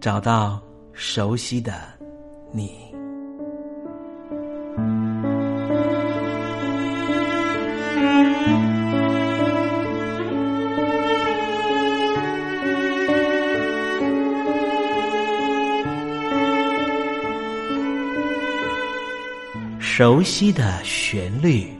找到熟悉的你，熟悉的旋律。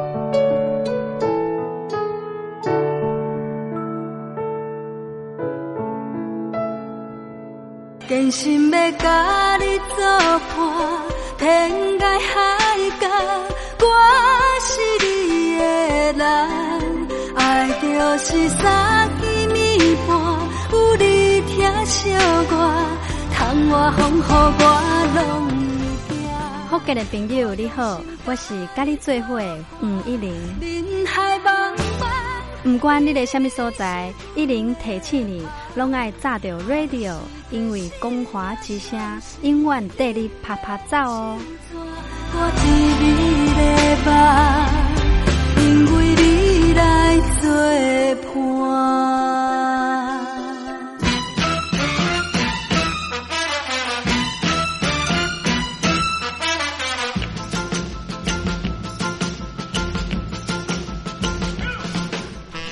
真心要甲你作伴，天涯海角，我是你的人，爱就是三更暝半，有你疼惜我，窗外风雨我拢会惊。福建的朋友你好，我是甲你做伙的黄一玲。不管你在什么所在，一零提起你，拢爱炸着 radio，因为光华之声永远带你啪啪走哦。我一味的梦，因为你来作伴。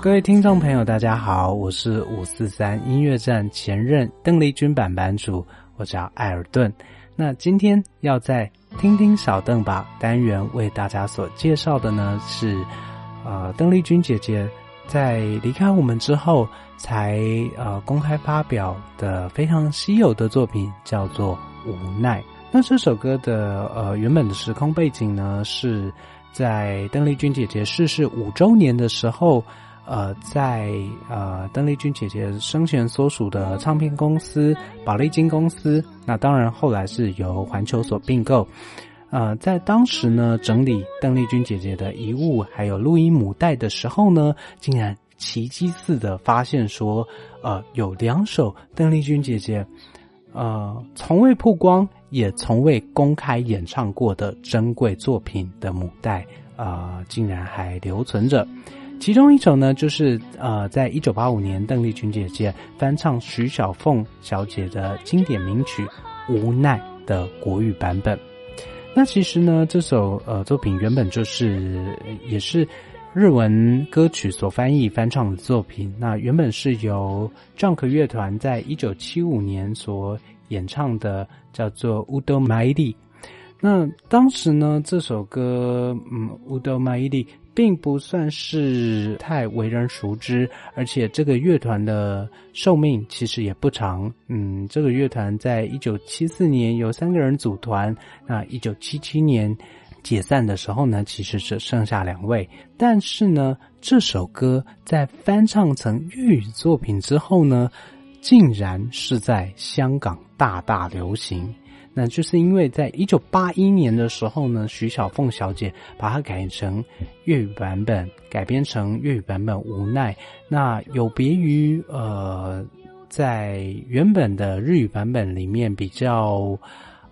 各位听众朋友，大家好，我是五四三音乐站前任邓丽君版版主，我叫艾尔顿。那今天要在。听听小邓吧单元为大家所介绍的呢是，呃，邓丽君姐姐在离开我们之后才呃公开发表的非常稀有的作品，叫做《无奈》。那这首歌的呃原本的时空背景呢，是在邓丽君姐姐逝世五周年的时候。呃，在呃，邓丽君姐姐生前所属的唱片公司宝丽金公司，那当然后来是由环球所并购。呃，在当时呢，整理邓丽君姐姐的遗物还有录音母带的时候呢，竟然奇迹似的发现说，呃，有两首邓丽君姐姐呃从未曝光也从未公开演唱过的珍贵作品的母带啊，竟然还留存着。其中一首呢，就是呃，在一九八五年，邓丽君姐姐翻唱徐小凤小姐的经典名曲《无奈》的国语版本。那其实呢，这首呃作品原本就是也是日文歌曲所翻译翻唱的作品。那原本是由 Junk 乐团在一九七五年所演唱的，叫做《Udo Maidi》。那当时呢，这首歌嗯，《Udo Maidi》。并不算是太为人熟知，而且这个乐团的寿命其实也不长。嗯，这个乐团在一九七四年由三个人组团，那一九七七年解散的时候呢，其实只剩下两位。但是呢，这首歌在翻唱成粤语作品之后呢，竟然是在香港大大流行。那就是因为在一九八一年的时候呢，徐小凤小姐把它改成粤语版本，改编成粤语版本《无奈》。那有别于呃，在原本的日语版本里面比较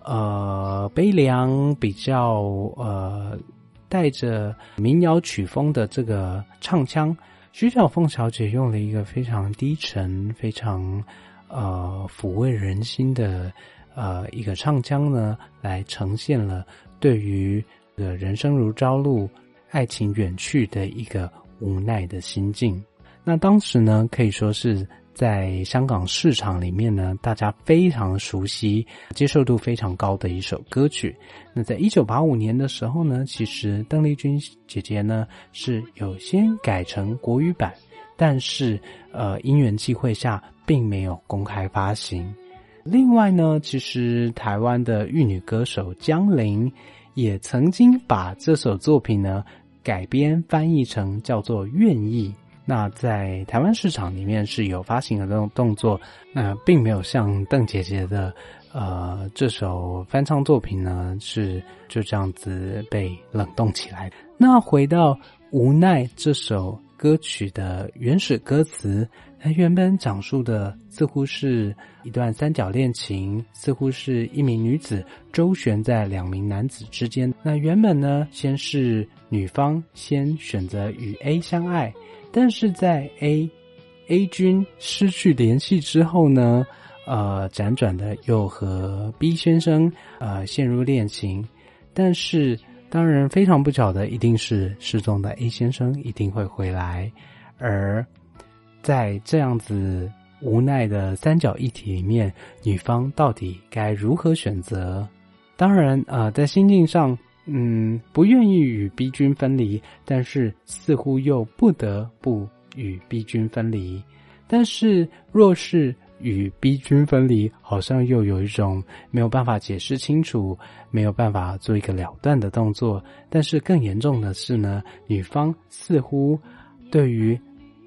呃悲凉，比较呃带着民谣曲风的这个唱腔，徐小凤小姐用了一个非常低沉、非常呃抚慰人心的。呃，一个唱腔呢，来呈现了对于“的人生如朝露，爱情远去”的一个无奈的心境。那当时呢，可以说是在香港市场里面呢，大家非常熟悉、接受度非常高的一首歌曲。那在一九八五年的时候呢，其实邓丽君姐姐呢是有先改成国语版，但是呃，因缘际会下，并没有公开发行。另外呢，其实台湾的玉女歌手江玲也曾经把这首作品呢改编翻译成叫做《愿意》。那在台湾市场里面是有发行的这种动作，那并没有像邓姐姐的呃这首翻唱作品呢是就这样子被冷冻起来。那回到《无奈》这首歌曲的原始歌词。它原本讲述的似乎是一段三角恋情，似乎是一名女子周旋在两名男子之间。那原本呢，先是女方先选择与 A 相爱，但是在 A A 君失去联系之后呢，呃，辗转的又和 B 先生呃陷入恋情。但是当然非常不巧的，一定是失踪的 A 先生一定会回来，而。在这样子无奈的三角一体里面，女方到底该如何选择？当然，呃，在心境上，嗯，不愿意与 B 君分离，但是似乎又不得不与 B 君分离。但是，若是与 B 君分离，好像又有一种没有办法解释清楚，没有办法做一个了断的动作。但是更严重的是呢，女方似乎对于。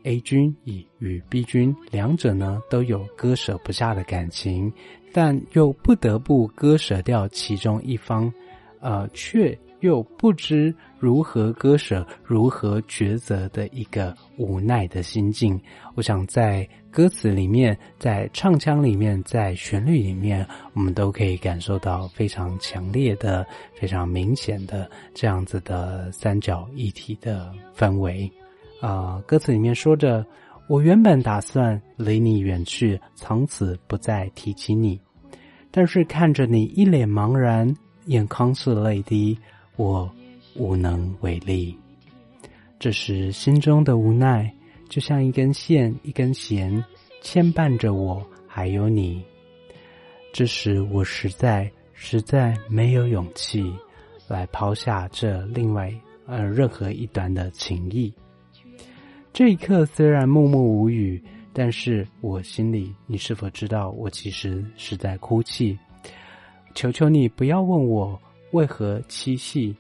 A 君与与 B 君两者呢都有割舍不下的感情，但又不得不割舍掉其中一方，呃，却又不知如何割舍、如何抉择的一个无奈的心境。我想在歌词里面、在唱腔里面、在旋律里面，我们都可以感受到非常强烈的、非常明显的这样子的三角一体的氛围。啊，歌词里面说着：“我原本打算离你远去，从此不再提起你。但是看着你一脸茫然，眼眶似泪滴，我无能为力。这时心中的无奈，就像一根线、一根弦，牵绊着我还有你。这时我实在实在没有勇气来抛下这另外呃任何一端的情谊。”这一刻虽然默默无语，但是我心里，你是否知道，我其实是在哭泣？求求你不要问我为何凄泣，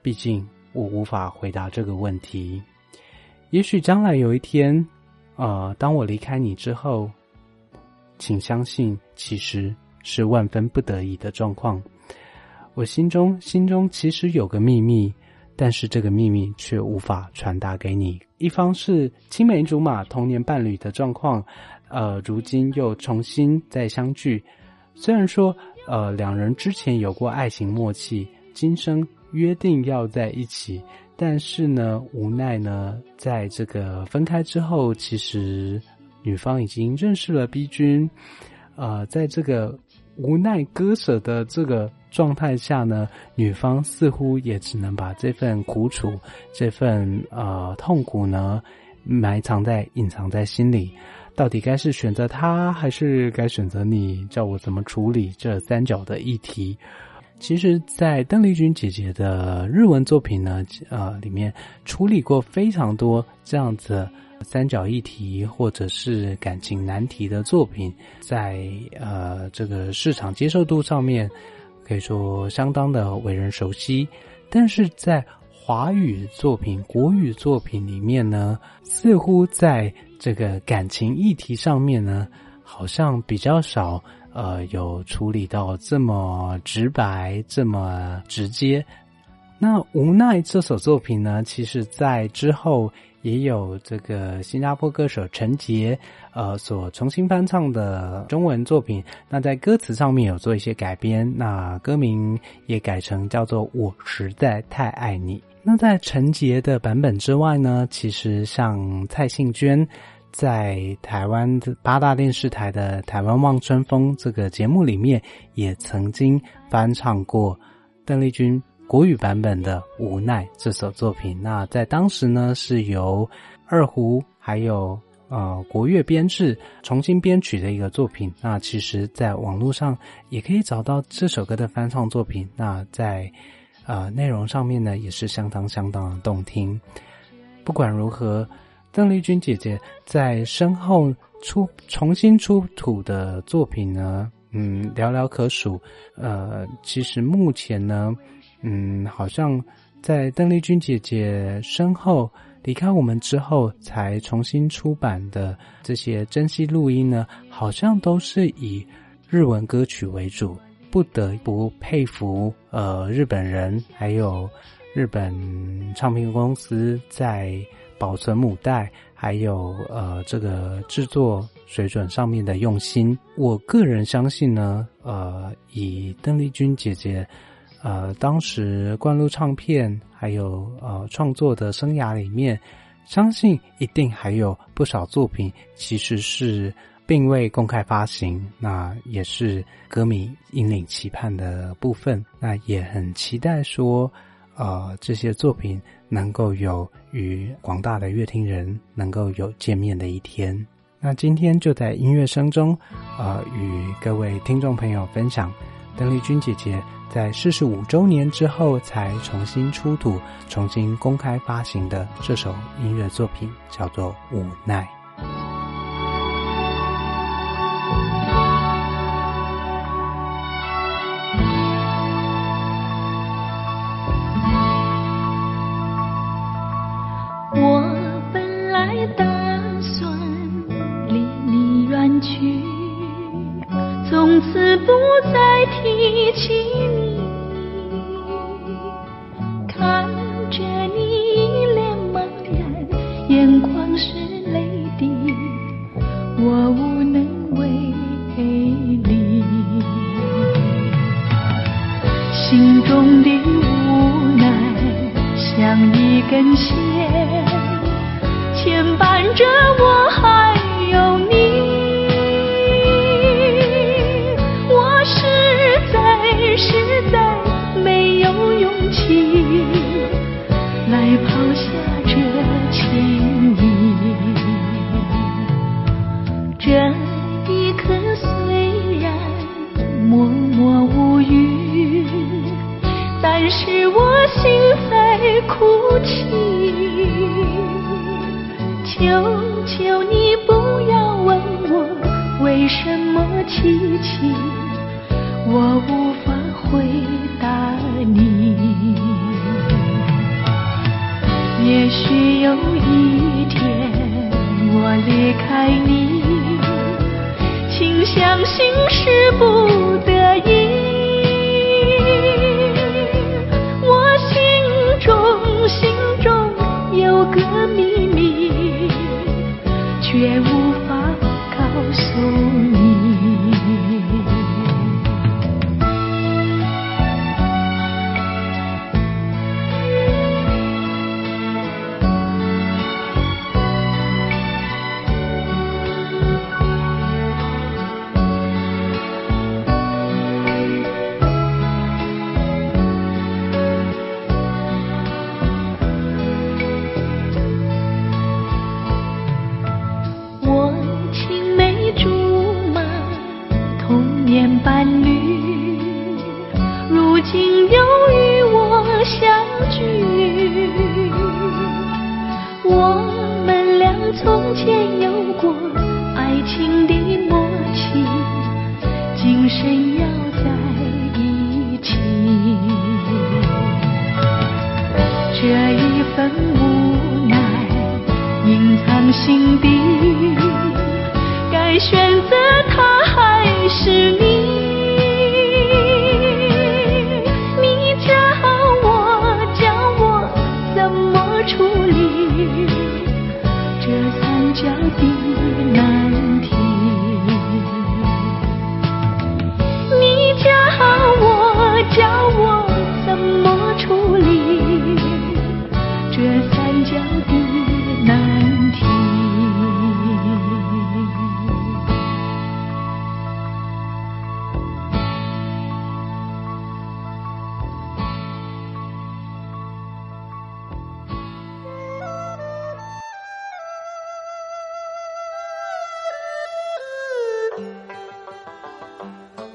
毕竟我无法回答这个问题。也许将来有一天，呃，当我离开你之后，请相信，其实是万分不得已的状况。我心中心中其实有个秘密。但是这个秘密却无法传达给你。一方是青梅竹马、童年伴侣的状况，呃，如今又重新再相聚。虽然说，呃，两人之前有过爱情默契，今生约定要在一起，但是呢，无奈呢，在这个分开之后，其实女方已经认识了 B 君，呃，在这个无奈割舍的这个。状态下呢，女方似乎也只能把这份苦楚、这份呃痛苦呢，埋藏在、隐藏在心里。到底该是选择他，还是该选择你？叫我怎么处理这三角的议题？其实，在邓丽君姐姐的日文作品呢，呃，里面处理过非常多这样子三角议题或者是感情难题的作品，在呃这个市场接受度上面。可以说相当的为人熟悉，但是在华语作品、国语作品里面呢，似乎在这个感情议题上面呢，好像比较少，呃，有处理到这么直白、这么直接。那《无奈》这首作品呢，其实在之后也有这个新加坡歌手陈杰，呃，所重新翻唱的中文作品。那在歌词上面有做一些改编，那歌名也改成叫做《我实在太爱你》。那在陈杰的版本之外呢，其实像蔡幸娟在台湾的八大电视台的《台湾望春风》这个节目里面，也曾经翻唱过邓丽君国语版本的《无奈》这首作品。那在当时呢，是由二胡还有呃国乐编制重新编曲的一个作品。那其实，在网络上也可以找到这首歌的翻唱作品。那在呃，内容上面呢也是相当相当的动听。不管如何，邓丽君姐姐在身后出重新出土的作品呢，嗯，寥寥可数。呃，其实目前呢，嗯，好像在邓丽君姐姐身后离开我们之后才重新出版的这些珍稀录音呢，好像都是以日文歌曲为主。不得不佩服，呃，日本人还有日本唱片公司在保存母带，还有呃这个制作水准上面的用心。我个人相信呢，呃，以邓丽君姐姐，呃，当时灌录唱片还有呃创作的生涯里面，相信一定还有不少作品其实是。并未公开发行，那也是歌迷引领期盼的部分。那也很期待说，呃，这些作品能够有与广大的乐听人能够有见面的一天。那今天就在音乐声中，呃，与各位听众朋友分享邓丽君姐姐在四十五周年之后才重新出土、重新公开发行的这首音乐作品，叫做《无奈》。提起。是我心在哭泣求求你不要问我为什么凄凄我无法回答你。也许有一天我离开你请相信是不得已。